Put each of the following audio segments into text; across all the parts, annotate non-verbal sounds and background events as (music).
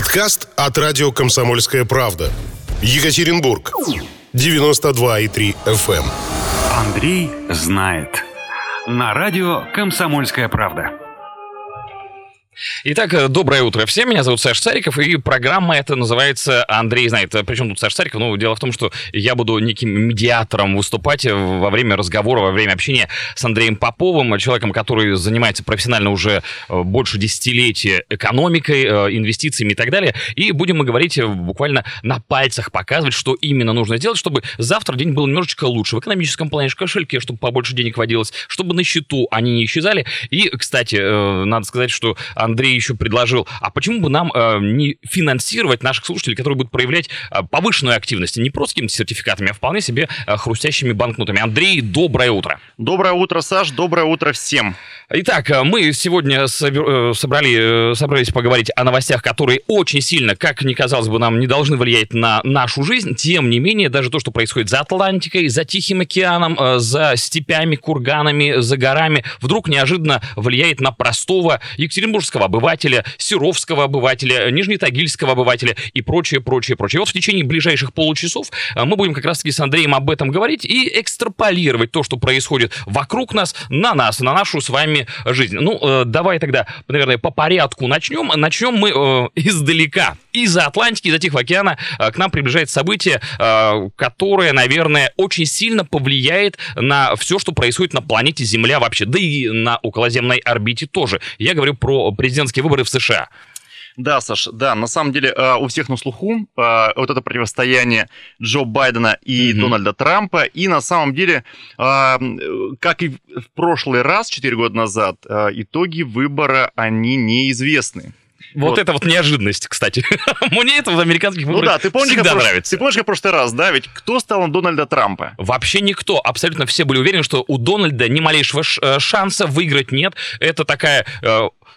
Подкаст от радио «Комсомольская правда». Екатеринбург. 92,3 FM. эм. Андрей знает. На радио «Комсомольская правда». Итак, э, доброе утро всем. Меня зовут Саш Цариков, и программа эта называется «Андрей знает». Причем тут Саш Цариков? Ну, дело в том, что я буду неким медиатором выступать во время разговора, во время общения с Андреем Поповым, человеком, который занимается профессионально уже э, больше десятилетия экономикой, э, инвестициями и так далее. И будем мы говорить буквально на пальцах, показывать, что именно нужно сделать, чтобы завтра день был немножечко лучше в экономическом плане, в кошельке, чтобы побольше денег водилось, чтобы на счету они не исчезали. И, кстати, надо сказать, что Андрей еще предложил, а почему бы нам э, не финансировать наших слушателей, которые будут проявлять э, повышенную активность, не просто какими-то сертификатами, а вполне себе э, хрустящими банкнотами. Андрей, доброе утро. Доброе утро, Саш, доброе утро всем. Итак, э, мы сегодня собер... Э, собрали, э, собрались поговорить о новостях, которые очень сильно, как ни казалось бы, нам не должны влиять на нашу жизнь. Тем не менее, даже то, что происходит за Атлантикой, за Тихим океаном, за степями, курганами, за горами, вдруг неожиданно влияет на простого екатеринбургского Кировского обывателя, Серовского обывателя, Нижнетагильского обывателя и прочее, прочее, прочее. Вот в течение ближайших получасов э, мы будем как раз-таки с Андреем об этом говорить и экстраполировать то, что происходит вокруг нас, на нас, на нашу с вами жизнь. Ну, э, давай тогда, наверное, по порядку начнем. Начнем мы э, издалека. Из-за Атлантики, из-за Тихого океана к нам приближается событие, которое, наверное, очень сильно повлияет на все, что происходит на планете Земля вообще, да и на околоземной орбите тоже. Я говорю про президентские выборы в США. Да, Саш, да, на самом деле э, у всех на слуху э, вот это противостояние Джо Байдена и mm-hmm. Дональда Трампа, и на самом деле, э, как и в прошлый раз, 4 года назад, итоги выбора, они неизвестны. Вот, вот это вот неожиданность, кстати. (laughs) Мне это в американских выборах ну, да, ты помнишь, всегда прош... нравится. Ты помнишь, как в прошлый раз, да? Ведь кто стал на Дональда Трампа? Вообще никто. Абсолютно все были уверены, что у Дональда ни малейшего шанса выиграть нет. Это такая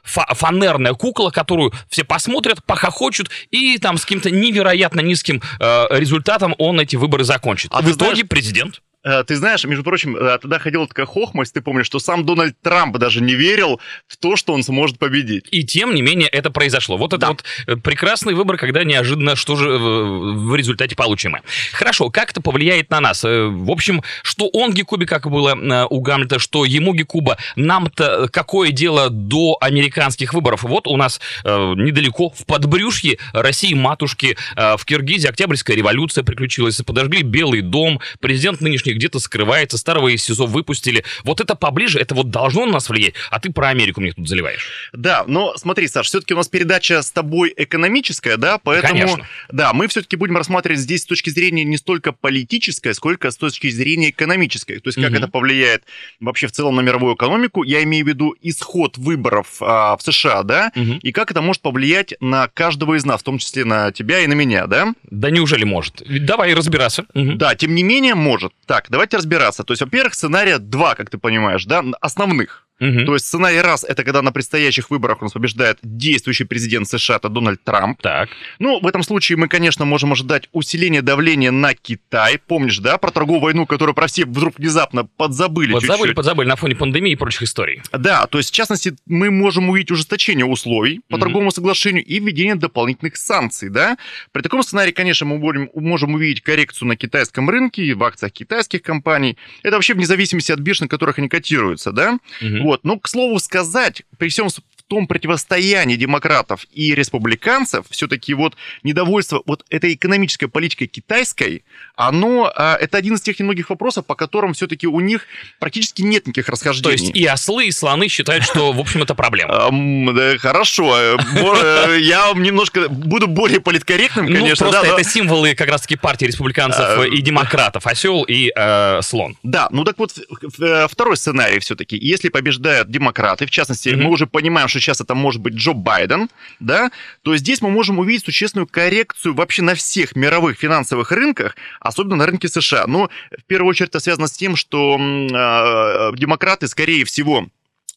фанерная кукла, которую все посмотрят, похохочут, и там с каким-то невероятно низким э, результатом он эти выборы закончит. А в итоге знаешь... президент. Э, ты знаешь, между прочим, э, тогда ходила такая хохмость, ты помнишь, что сам Дональд Трамп даже не верил в то, что он сможет победить. И тем не менее это произошло. Вот это да. вот э, прекрасный выбор, когда неожиданно что же в результате получим Хорошо, как это повлияет на нас? В общем, что он Гекубе, как было у Гамлета, что ему Гекуба, нам-то какое дело до американских выборов? Вот у нас недалеко, в подбрюшье России матушки, в Киргизии Октябрьская революция приключилась, подожгли Белый дом, президент нынешний где-то скрывается, старого из СИЗО выпустили. Вот это поближе, это вот должно на нас влиять, а ты про Америку мне тут заливаешь. Да, но смотри, Саш, все-таки у нас передача с тобой экономическая, да, поэтому... Конечно. Да, мы все-таки будем рассматривать здесь с точки зрения не столько политической, сколько с точки зрения экономической. То есть как угу. это повлияет вообще в целом на мировую экономику. Я имею в виду исход выборов а, в США, да, угу. и как это может повлиять на каждого из нас, в том числе на тебя и на меня, да? Да неужели может? Давай разбираться. Угу. Да, тем не менее может. Так, так, давайте разбираться. То есть, во-первых, сценария два, как ты понимаешь, да, основных. Угу. То есть сценарий раз это когда на предстоящих выборах у нас побеждает действующий президент США, это Дональд Трамп. Так. Ну, в этом случае мы, конечно, можем ожидать усиления давления на Китай. Помнишь, да, про торговую войну, которую про все вдруг внезапно подзабыли Подзабыли, чуть-чуть. подзабыли на фоне пандемии и прочих историй. Да, то есть, в частности, мы можем увидеть ужесточение условий по угу. торговому соглашению и введение дополнительных санкций, да. При таком сценарии, конечно, мы можем, можем увидеть коррекцию на китайском рынке, в акциях китайских компаний. Это вообще вне зависимости от бирж, на которых они котируются, да. Угу. Вот, ну, к слову сказать, при всем том противостоянии демократов и республиканцев, все-таки вот недовольство вот этой экономической политикой китайской, оно, а, это один из тех немногих вопросов, по которым все-таки у них практически нет никаких расхождений. То есть и ослы, и слоны считают, что, в общем, это проблема. (laughs) Хорошо. Э, я немножко буду более политкорректным, ну, конечно. Ну, просто это символы как раз-таки партии республиканцев а, и демократов. Осел и э, слон. Да, ну так вот, второй сценарий все-таки. Если побеждают демократы, в частности, мы уже понимаем, что сейчас это может быть Джо Байден, да, то здесь мы можем увидеть существенную коррекцию вообще на всех мировых финансовых рынках, особенно на рынке США. Но в первую очередь это связано с тем, что э, демократы, скорее всего,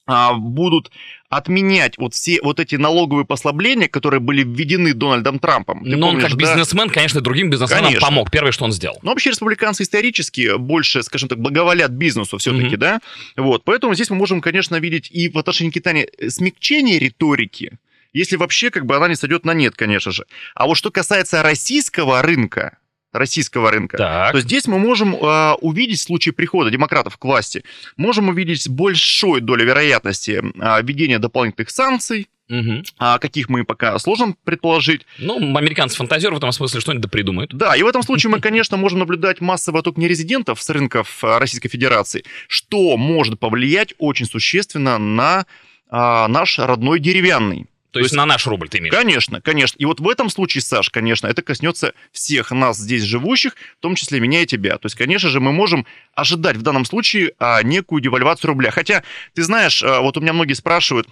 будут отменять вот все вот эти налоговые послабления, которые были введены Дональдом Трампом. Ты Но помнишь, он как да? бизнесмен, конечно, другим бизнесменам конечно. помог. Первое, что он сделал. Но вообще республиканцы исторически больше, скажем так, благоволят бизнесу все-таки, mm-hmm. да? Вот, поэтому здесь мы можем, конечно, видеть и в отношении Китая смягчение риторики, если вообще как бы она не сойдет на нет, конечно же. А вот что касается российского рынка, российского рынка, Так. то здесь мы можем э, увидеть в случае прихода демократов к власти, можем увидеть с большой долей вероятности э, введения дополнительных санкций, Мгм. а каких мы пока сложно предположить. Ну, американцы фантазеры в этом смысле что-нибудь придумают. Да, и в этом случае мы, конечно, можем наблюдать массовый отток нерезидентов с рынков а, Российской Федерации, что может повлиять очень существенно на а, наш родной деревянный. То есть есть- на наш рубль ты имеешь? Конечно, конечно. И вот в этом случае, Саш, конечно, это коснется всех нас здесь живущих, в том числе меня и тебя. То есть, конечно же, мы можем ожидать в данном случае а, некую девальвацию рубля. Хотя, ты знаешь, а, вот у меня многие спрашивают,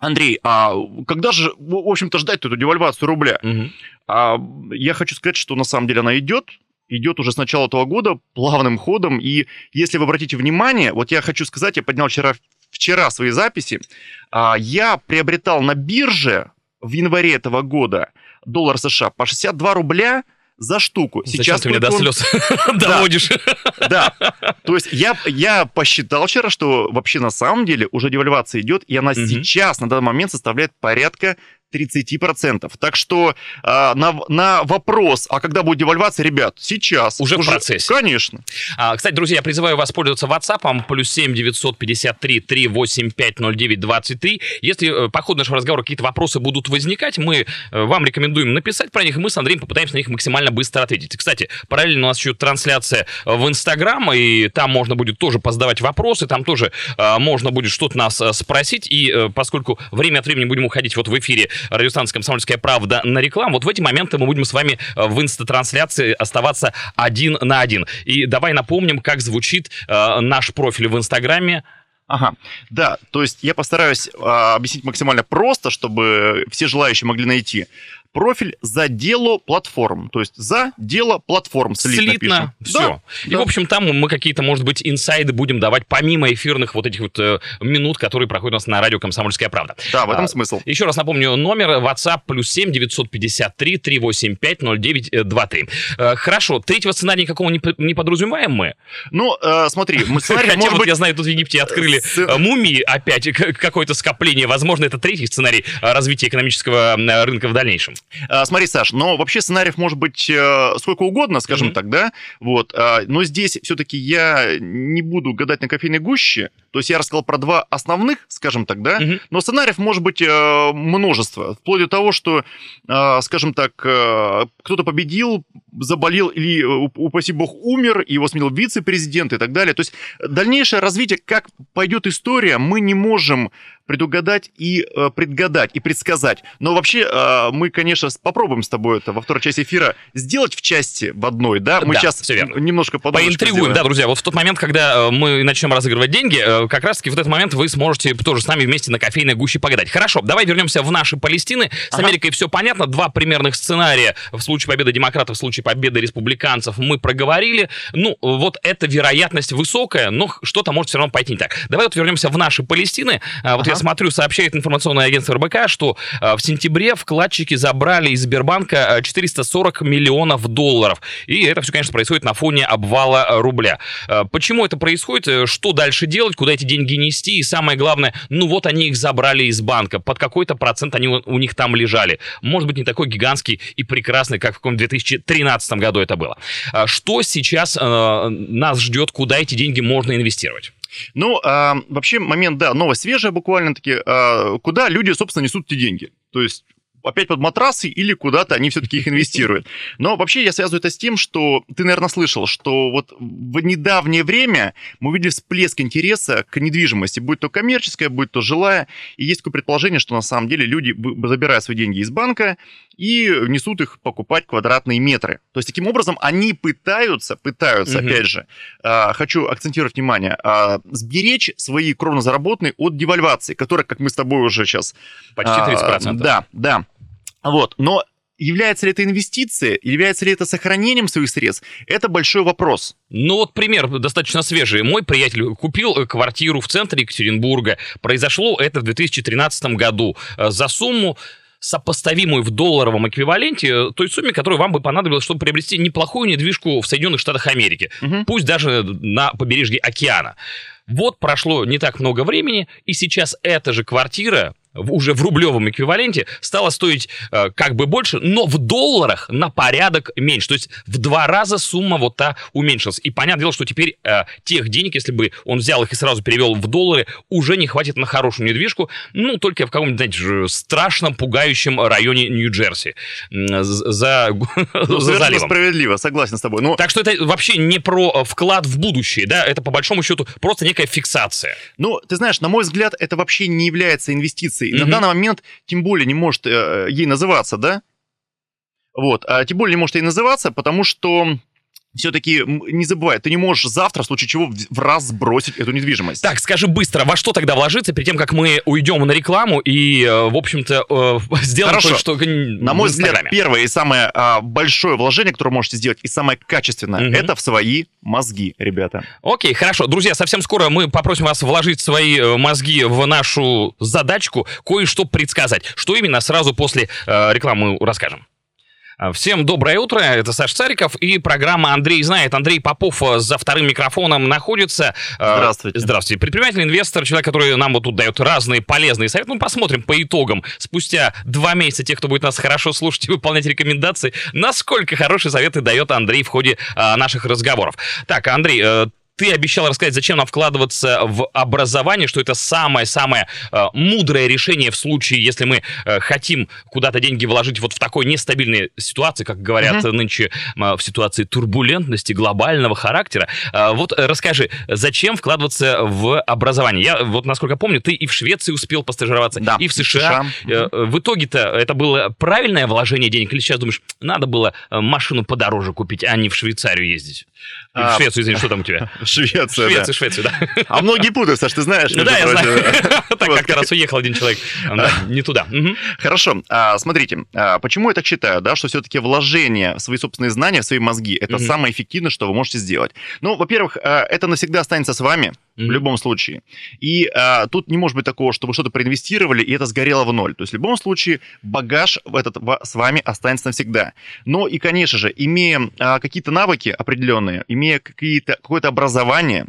Андрей, а когда же, в общем-то, ждать эту девальвацию рубля? Мгм. А я хочу сказать, что на самом деле она идет, идет уже с начала этого года плавным ходом. И если вы обратите внимание, вот я хочу сказать, я поднял вчера, вчера свои записи, а, я приобретал на бирже в январе этого года доллар США по 62 рубля за штуку. Зачем ты меня до он? слез (laughs) (laughs) доводишь? Да. То есть я, я посчитал вчера, что вообще на самом деле уже девальвация идет, и она сейчас на данный момент составляет порядка 30%. Так что а, на, на вопрос, а когда будет девальвация, ребят, сейчас. Уже в процессе. Конечно. А, кстати, друзья, я призываю вас пользоваться WhatsApp, плюс 7 953 385 09 23. Если э, по ходу нашего разговора какие-то вопросы будут возникать, мы э, вам рекомендуем написать про них, и мы с Андреем попытаемся на них максимально быстро ответить. Кстати, параллельно у нас еще трансляция э, в Инстаграм, и там можно будет тоже позадавать вопросы, там тоже э, можно будет что-то нас э, спросить, и э, поскольку время от времени будем уходить вот в эфире радиостанции «Комсомольская правда» на рекламу, вот в эти моменты мы будем с вами э, в инстатрансляции оставаться один на один. И давай напомним, как звучит э, наш профиль в Инстаграме. Ага, да, то есть я постараюсь а, объяснить максимально просто, чтобы все желающие могли найти. Профиль за дело платформ, то есть за дело платформ слитно, Слитно, пишем. все. Да, И, да. в общем, там мы какие-то, может быть, инсайды будем давать помимо эфирных вот этих вот э, минут, которые проходят у нас на радио «Комсомольская правда». Да, в этом А, смысл. Еще раз напомню, номер WhatsApp плюс 7 953 385 0923. Э, Хорошо, третьего сценария никакого не, не подразумеваем мы. Ну, э, смотри, мы с вами, Хотя может вот быть, я знаю, тут в Египте открыли с- э, мумии опять, к- какое-то скопление. Возможно, это третий сценарий э, развития экономического э, рынка в дальнейшем. А, Смотри, Саш, но вообще сценариев может быть э, сколько угодно, скажем Мгм. так, да? Вот. а, Но здесь все-таки я не буду гадать на кофейной гуще. То есть я рассказал про два основных, скажем так, да? Мгм. Но сценариев может быть э, множество. Вплоть до того, что, э, скажем так, э, кто-то победил, заболел или, уп- упаси бог, умер, его сменил вице-президент и так далее. То есть дальнейшее развитие, как пойдет история, мы не можем предугадать и э, предгадать, и предсказать. Но вообще э, мы, конечно, попробуем с тобой это во второй части эфира сделать в части в одной, да? Мы Да, сейчас всё верно. немножко подумаем. Поинтригуем, да, друзья. Вот в тот момент, когда мы начнем разыгрывать деньги, как раз-таки в этот момент вы сможете тоже с нами вместе на кофейной гуще погадать. Хорошо, давай вернемся в наши Палестины. С Ага. Америкой все понятно. Два примерных сценария в случае победы демократов, в случае победы республиканцев мы проговорили. Ну, вот эта вероятность высокая, но что-то может все равно пойти не так. Давай вот вернемся в наши Палестины. А, Вот Ага. я смотрю, сообщает информационное агентство РБК, что э, в сентябре вкладчики забрали из Сбербанка э, 440 миллионов долларов. И это все, конечно, происходит на фоне обвала рубля. Почему это происходит? Э, Что дальше делать? Куда эти деньги нести? И самое главное, ну вот они их забрали из банка. Под какой-то процент они у у них там лежали. Может быть, не такой гигантский и прекрасный, как в каком 2013 году это было. А Что сейчас э, нас ждет? Куда эти деньги можно инвестировать? Ну, а, вообще момент, да, новость свежая буквально-таки. а, куда люди, собственно, несут эти деньги? То есть опять под матрасы или куда-то они все-таки их инвестируют. Но вообще я связываю это с тем, что ты, наверное, слышал, что вот в недавнее время мы увидели всплеск интереса к недвижимости, будь то коммерческая, будь то жилая. И есть такое предположение, что на самом деле люди забирают свои деньги из банка и несут их покупать квадратные метры. То есть таким образом они пытаются, пытаются, Мгм. опять же, а, хочу акцентировать внимание, а, сберечь свои кровно заработанные от девальвации, которая, как мы с тобой уже сейчас... Почти а, 30%. Да, да. Вот, но является ли это инвестиция, является ли это сохранением своих средств, это большой вопрос. Ну вот пример достаточно свежий. Мой приятель купил э, квартиру в центре Екатеринбурга. Произошло это в 2013 году э, за сумму сопоставимую в долларовом эквиваленте э, той сумме, которая вам бы понадобилась, чтобы приобрести неплохую недвижку в Соединенных Штатах Америки. Мгм. Пусть даже на побережье океана. Вот прошло не так много времени, и сейчас эта же квартира уже в рублевом эквиваленте стала стоить э, как бы больше, но в долларах на порядок меньше. То есть в два раза сумма вот та уменьшилась. И понятное дело, что теперь э, тех денег, если бы он взял их и сразу перевел в доллары, уже не хватит на хорошую недвижку, ну, только в каком-нибудь, знаете, страшном, пугающем районе Нью-Джерси. м, з- За, (laughs) Ну, за заливом. справедливо, согласен с тобой. Ну, Так что это вообще не про э, вклад в будущее, да, это по большому счету просто некая фиксация. Ну, ты знаешь, на мой взгляд, это вообще не является инвестицией. На Мгм. данный момент тем более не может э, ей называться, да? Вот, а тем более не может ей называться, потому что все-таки не забывай, ты не можешь завтра, в случае чего, в раз сбросить эту недвижимость. Так, скажи быстро, во что тогда вложиться перед тем, как мы уйдем на рекламу и, э, в общем-то, э, (laughs) сделаем Хорошо. кое-что м, На мой взгляд, первое и самое а, большое вложение, которое можете сделать, и самое качественное, Мгм. это в свои мозги, ребята. Окей, хорошо. Друзья, совсем скоро мы попросим вас вложить свои э, мозги в нашу задачку, кое-что предсказать. Что именно, сразу после э, рекламы мы расскажем. А, Всем доброе утро, это Саш Цариков и программа «Андрей знает». Андрей Попов э, за вторым микрофоном находится. Э, Здравствуйте. Здравствуйте. Предприниматель, инвестор, человек, который нам вот тут дает разные полезные советы. Ну, посмотрим по итогам. Спустя два месяца тех, кто будет нас хорошо слушать и выполнять рекомендации, насколько хорошие советы дает Андрей в ходе а, наших разговоров. Так, Андрей, э, ты обещал рассказать, зачем нам вкладываться в образование, что это самое-самое э, мудрое решение в случае, если мы э, хотим куда-то деньги вложить вот в такой нестабильной ситуации, как говорят Мгм. нынче в ситуации турбулентности глобального характера. Э, вот расскажи, зачем вкладываться в образование? Я вот, насколько помню, ты и в Швеции успел постажироваться, Да, и в США. Э, В итоге-то это было правильное вложение денег? Или сейчас думаешь, надо было машину подороже купить, а не в Швейцарию ездить? И А, в Швецию, извини, (laughs) что там у тебя? Швеция, да. Швеция, Швеция, да. А многие путают, Саш, ты знаешь. Ну да, я знаю. (laughs) Так как-то раз уехал один человек. (laughs) Не туда. Хорошо, а, смотрите, а, почему я так считаю, да, что все-таки вложение в свои собственные знания, в свои мозги, это самое эффективное, что вы можете сделать. Ну, во-первых, а, это навсегда останется с вами, в любом случае. И а, тут не может быть такого, что вы что-то проинвестировали, и это сгорело в ноль. То есть в любом случае багаж в этот с вами останется навсегда. Но и, конечно же, имея а, какие-то навыки определенные, имея какие-то, какое-то образование,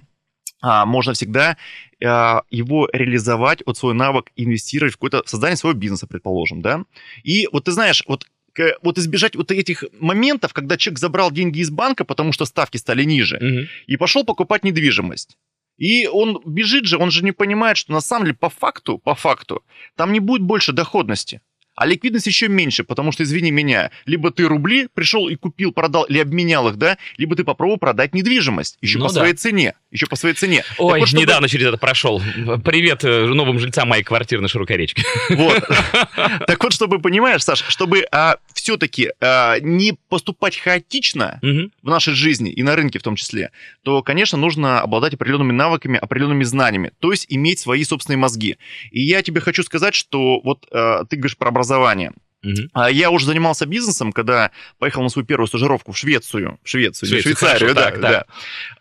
а, можно всегда а, его реализовать, вот свой навык инвестировать в какое-то создание своего бизнеса, предположим, да. И вот ты знаешь, вот вот избежать вот этих моментов, когда человек забрал деньги из банка, потому что ставки стали ниже, Мгм. и пошел покупать недвижимость. И он бежит же, он же не понимает, что на самом деле по факту, по факту, там не будет больше доходности. А ликвидность еще меньше, потому что, извини меня, либо ты рубли пришел и купил, продал, или обменял их, да, либо ты попробовал продать недвижимость, еще Ну по да. своей цене, еще по своей цене. Ой, вот, чтобы- недавно через это прошел. Привет э, новым жильцам моей квартиры на Широкой речке. Вот. (laughs) Так вот, чтобы, понимаешь, Саш, чтобы все-таки не поступать хаотично в нашей жизни и на рынке в том числе, то, конечно, нужно обладать определенными навыками, определенными знаниями, то есть иметь свои собственные мозги. И я тебе хочу сказать, что вот э, ты говоришь про образование. Мгм. А Я уже занимался бизнесом, когда поехал на свою первую стажировку в Швецию, в Швецию, Швецию, Швейцарию, хорошо, да, так, да. да.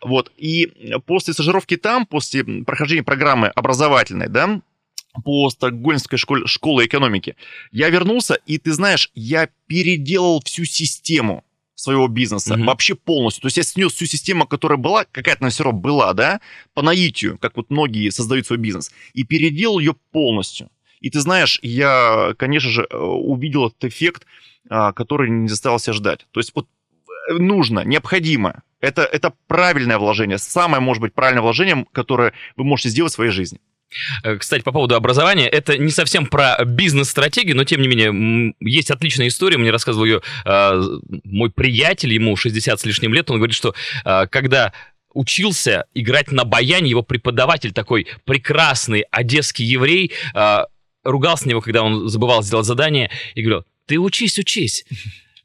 Вот, и после стажировки там, после прохождения программы образовательной, да, по Стокгольмской школе, школе экономики, я вернулся, и ты знаешь, я переделал всю систему своего бизнеса, Мгм. вообще полностью. То есть я снес всю систему, которая была, какая-то она все равно была, да, по наитию, как вот многие создают свой бизнес, и переделал ее полностью. И ты знаешь, я, конечно же, э, увидел этот эффект, а, который не заставил себя ждать. То есть вот э, нужно, необходимо. Это, это правильное вложение, самое, может быть, правильное вложение, которое вы можете сделать в своей жизни. Э, Кстати, по поводу образования, это не совсем про бизнес-стратегию, но тем не менее, есть отличная история, мне рассказывал ее э, мой приятель, ему 60 с лишним лет, он говорит, что э, когда учился играть на баяне, его преподаватель такой прекрасный одесский еврей, э, ругался на него, когда он забывал сделать задание, и говорил, ты учись, учись.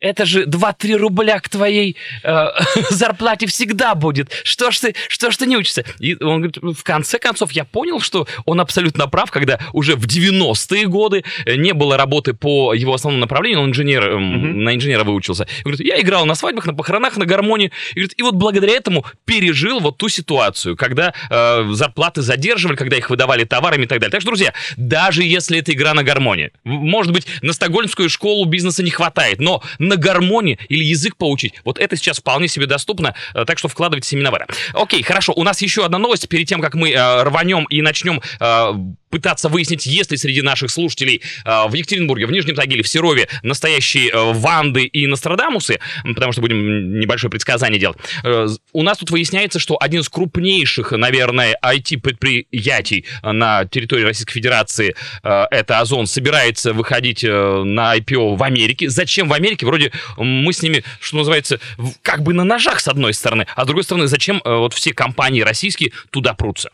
Это же 2-3 рубля к твоей э, (laughs) зарплате всегда будет. Что ж ты, что ж ты не учишься? И он говорит, в конце концов, я понял, что он абсолютно прав, когда уже в 90-е годы э, не было работы по его основному направлению, он инженер, Мгм. на инженера выучился. И говорит, я играл на свадьбах, на похоронах, на гармонии. И, говорит, и вот благодаря этому пережил вот ту ситуацию, когда э, зарплаты задерживали, когда их выдавали товарами и так далее. Так что, друзья, даже если это игра на гармонии, может быть, на стокгольмскую школу бизнеса не хватает, но на на гармоне или язык поучить. Вот это сейчас вполне себе доступно, э, так что вкладывайте семена в это. Окей, хорошо, у нас еще одна новость перед тем, как мы э, рванем и начнем э, пытаться выяснить, есть ли среди наших слушателей э, в Екатеринбурге, в Нижнем Тагиле, в Серове настоящие э, Ванды и Нострадамусы, потому что будем небольшое предсказание делать. Э, у нас тут выясняется, что один из крупнейших, наверное, IT-предприятий на территории Российской Федерации, это Озон, собирается выходить на IPO в Америке. Зачем в Америке? Вроде мы с ними, что называется, как бы на ножах с одной стороны, а с другой стороны, зачем э, вот все компании российские туда прутся?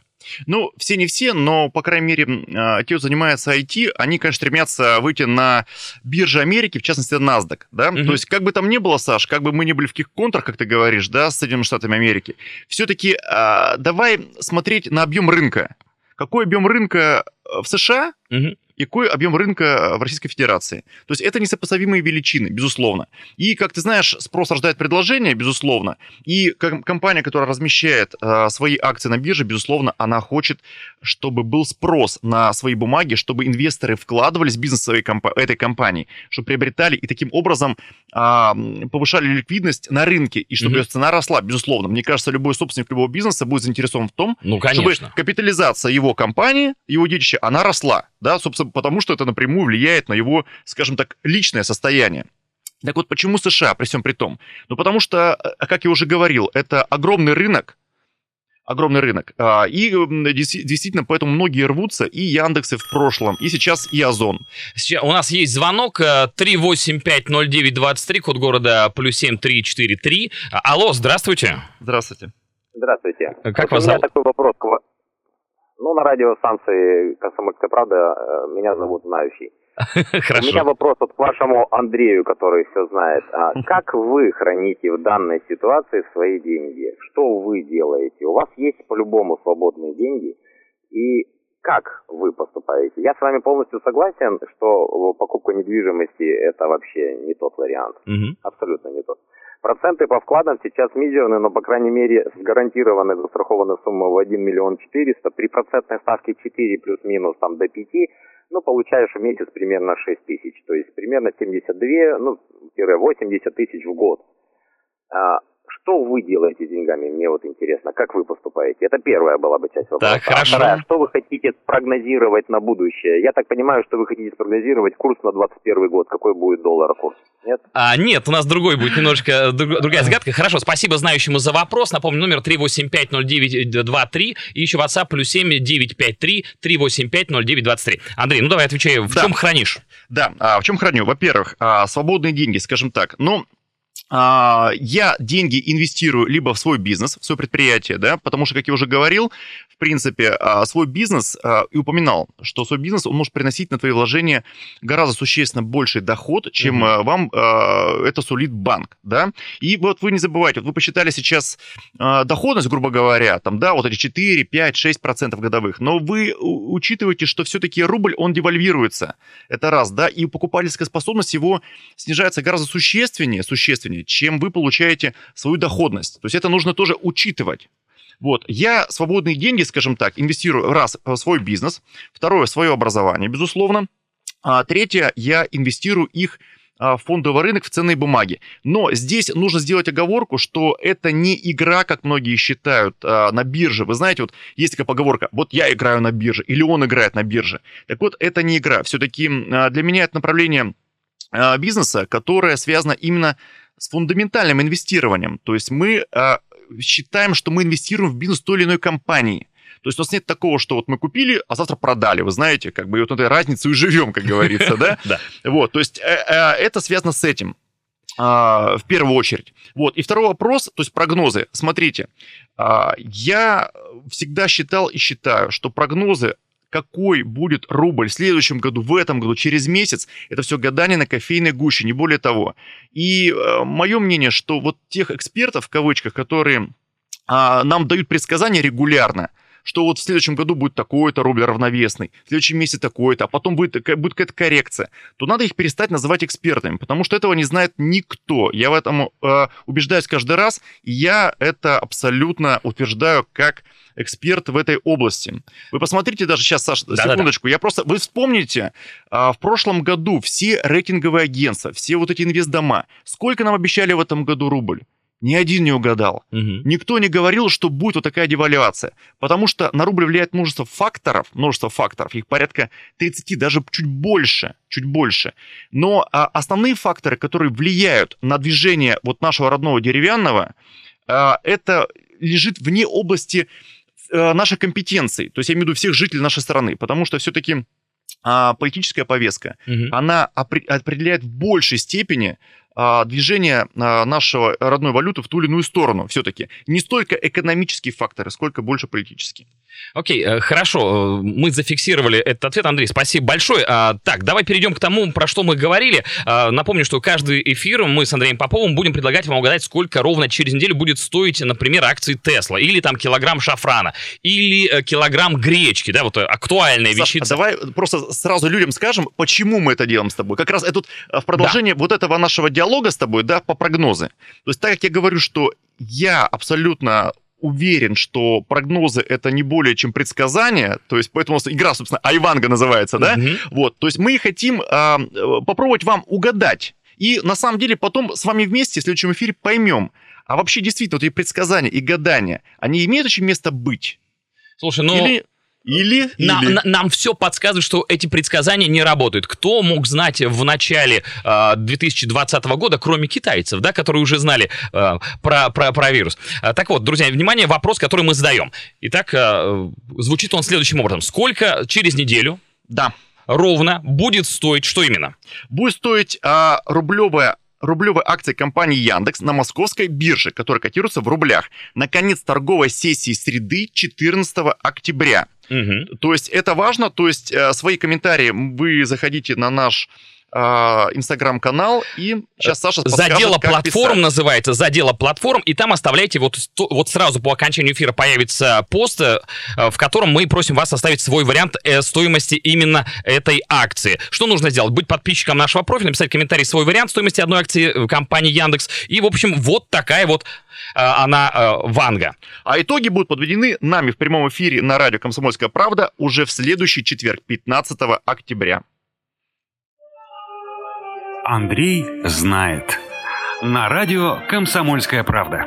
Ну, все не все, но, по крайней мере, м, а, те, кто занимается IT, они, конечно, стремятся выйти на биржи Америки, в частности, NASDAQ, да? Мгм. То есть, как бы там ни было, Саш, как бы мы не были в каких контрах, как ты говоришь, да, с Соединенными Штатами Америки, все-таки давай смотреть на объем рынка. Какой объем рынка э, в США Мгм. И какой объем рынка в Российской Федерации. То есть это несопоставимые величины, безусловно. И, как ты знаешь, спрос рождает предложение, безусловно. И ком- компания, которая размещает э, свои акции на бирже, безусловно, она хочет, чтобы был спрос на свои бумаги, чтобы инвесторы вкладывались в бизнес своей компа- этой компании, чтобы приобретали и таким образом а, повышали ликвидность на рынке, и чтобы Мгм. ее цена росла, безусловно. Мне кажется, любой собственник любого бизнеса будет заинтересован в том, Ну, чтобы капитализация его компании, его детища, она росла, да, собственно, потому что это напрямую влияет на его, скажем так, личное состояние. Так вот, почему США при всем при том? Ну, потому что, э, как я уже говорил, это огромный рынок, огромный рынок. А, И действительно, поэтому многие рвутся, и Яндексы в прошлом, и сейчас и Озон. Сейчас у нас есть звонок э, 3850923, код города плюс 7343. А, Алло, здравствуйте. Здравствуйте. Здравствуйте. Как Вот вас у меня зовут? такой вопрос к ва- Ну, на радиостанции «Комсомольская правда» э, меня зовут Знающий. (laughs) У меня Хорошо. вопрос вот к вашему Андрею, который все знает. А как вы храните в данной ситуации свои деньги? Что вы делаете? У вас есть по-любому свободные деньги. И как вы поступаете? Я с вами полностью согласен, что покупка недвижимости – это вообще не тот вариант. Мгм. Абсолютно не тот. Проценты по вкладам сейчас мизерные, но, по крайней мере, с гарантированной застрахованной суммы в 1 миллион 400, при процентной ставке 4 плюс-минус там до 5, ну, получаешь в месяц примерно 6 тысяч, то есть примерно 72, ну, тире 80 тысяч в год. Что вы делаете с деньгами? Мне вот интересно, как вы поступаете? Это первая была бы часть вопроса. Так, хорошо. А вторая, что вы хотите спрогнозировать на будущее? Я так понимаю, что вы хотите спрогнозировать курс на 21 год. Какой будет доллар курс? Нет? А, нет, у нас другой будет немножечко друг- другая загадка. Хорошо, спасибо знающему за вопрос. Напомню, номер 3850923 и еще WhatsApp плюс 7953 3850923. Андрей, ну давай отвечай, в Да. чем хранишь? Да, а в чем храню? Во-первых, а, свободные деньги, скажем так. Ну, я деньги инвестирую либо в свой бизнес, в свое предприятие, да, потому что, как я уже говорил, в принципе, а, свой бизнес, а, и упоминал, что свой бизнес, он может приносить на твои вложения гораздо существенно больший доход, чем а, вам а, это сулит банк, да. И вот вы не забывайте, вот вы посчитали сейчас а, доходность, грубо говоря, там, да, вот эти 4, 5, 6 процентов годовых, но вы учитываете, что все-таки рубль, он девальвируется, это раз, да, и покупательская способность его снижается гораздо существеннее, существеннее, чем вы получаете свою доходность. То есть это нужно тоже учитывать. Вот, я свободные деньги, скажем так, инвестирую, раз, в свой бизнес, второе, свое образование, безусловно, а третье, я инвестирую их а, в фондовый рынок, в ценные бумаги. Но здесь нужно сделать оговорку, что это не игра, как многие считают, а, на бирже. Вы знаете, вот есть такая поговорка, вот я играю на бирже, или он играет на бирже. Так вот, это не игра. Все-таки для меня это направление а, бизнеса, которое связано именно с фундаментальным инвестированием. То есть мы а, считаем, что мы инвестируем в бизнес той или иной компании. То есть у нас нет такого, что вот мы купили, а завтра продали. Вы знаете, как бы и вот этой разницей и живем, как говорится, да? (laughs) Да. Вот, то есть э, э, это связано с этим а, в первую очередь. Вот. И второй вопрос, то есть прогнозы. Смотрите, а, я всегда считал и считаю, что прогнозы какой будет рубль в следующем году, в этом году, через месяц, это все гадание на кофейной гуще, не более того. И э, мое мнение, что вот тех экспертов, в кавычках, которые а, нам дают предсказания регулярно, что вот в следующем году будет такой-то рубль равновесный, в следующем месяце такой-то, а потом будет, будет какая-то коррекция, то надо их перестать называть экспертами, потому что этого не знает никто. Я в этом э, убеждаюсь каждый раз, и я это абсолютно утверждаю как эксперт в этой области. Вы посмотрите даже сейчас, Саша, да, секундочку, да, да. я просто, вы вспомните, а, в прошлом году все рейтинговые агентства, все вот эти инвестдома, сколько нам обещали в этом году рубль? Ни один не угадал. Угу. Никто не говорил, что будет вот такая девальвация. Потому что на рубль влияет множество факторов, множество факторов, их порядка 30, даже чуть больше, чуть больше. Но а, основные факторы, которые влияют на движение вот нашего родного деревянного, а, это лежит вне области а, наших компетенций. То есть я имею в виду всех жителей нашей страны. Потому что все-таки а, политическая повестка, угу. она определяет в большей степени движение а, нашего родной валюты в ту или иную сторону все-таки. Не столько экономические факторы, сколько больше политические. Окей, э, хорошо, э, мы зафиксировали этот ответ, Андрей, спасибо большое. А, так, давай перейдем к тому, про что мы говорили. Напомню, что каждый эфир мы с Андреем Поповым будем предлагать вам угадать, сколько ровно через неделю будет стоить, например, акции Тесла, или там килограмм шафрана, или э, килограмм гречки, да, вот актуальная Саш, вещица. давай просто сразу людям скажем, почему мы это делаем с тобой. Как раз это в продолжение да. вот этого нашего диалога с тобой, да, по прогнозы. То есть так как я говорю, что я абсолютно уверен, что прогнозы это не более чем предсказания, то есть поэтому игра, собственно, Айванга называется, да, mm-hmm. вот, то есть мы хотим а, попробовать вам угадать, и на самом деле потом с вами вместе в следующем эфире поймем, а вообще действительно вот эти предсказания и гадания, они имеют очень место быть? Слушай, ну... Или или, нам, или... нам все подсказывает, что эти предсказания не работают. Кто мог знать в начале э, 2020 года, кроме китайцев, да, которые уже знали э, про, про, про вирус? А, так вот, друзья, внимание, вопрос, который мы задаем. Итак, э, звучит он следующим образом. Сколько через неделю да. ровно будет стоить, что именно? Будет стоить э, рублевая рублевой акции компании Яндекс на московской бирже, которая котируется в рублях. Наконец торговой сессии среды 14 октября. Угу. То есть это важно, то есть э, свои комментарии вы заходите на наш инстаграм-канал, и сейчас Саша подскажет, Задела платформ писать. называется, задела платформ, и там оставляйте, вот, вот сразу по окончанию эфира появится пост, э, в котором мы просим вас оставить свой вариант э, стоимости именно этой акции. Что нужно сделать? Быть подписчиком нашего профиля, написать комментарий, свой вариант стоимости одной акции компании Яндекс, и, в общем, вот такая вот она Ванга. А итоги будут подведены нами в прямом эфире на радио «Комсомольская правда» уже в следующий четверг, 15 октября. Андрей знает. На радио «Комсомольская правда».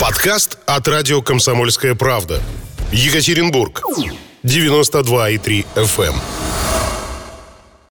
Подкаст от радио «Комсомольская правда». Екатеринбург. 92,3 FM.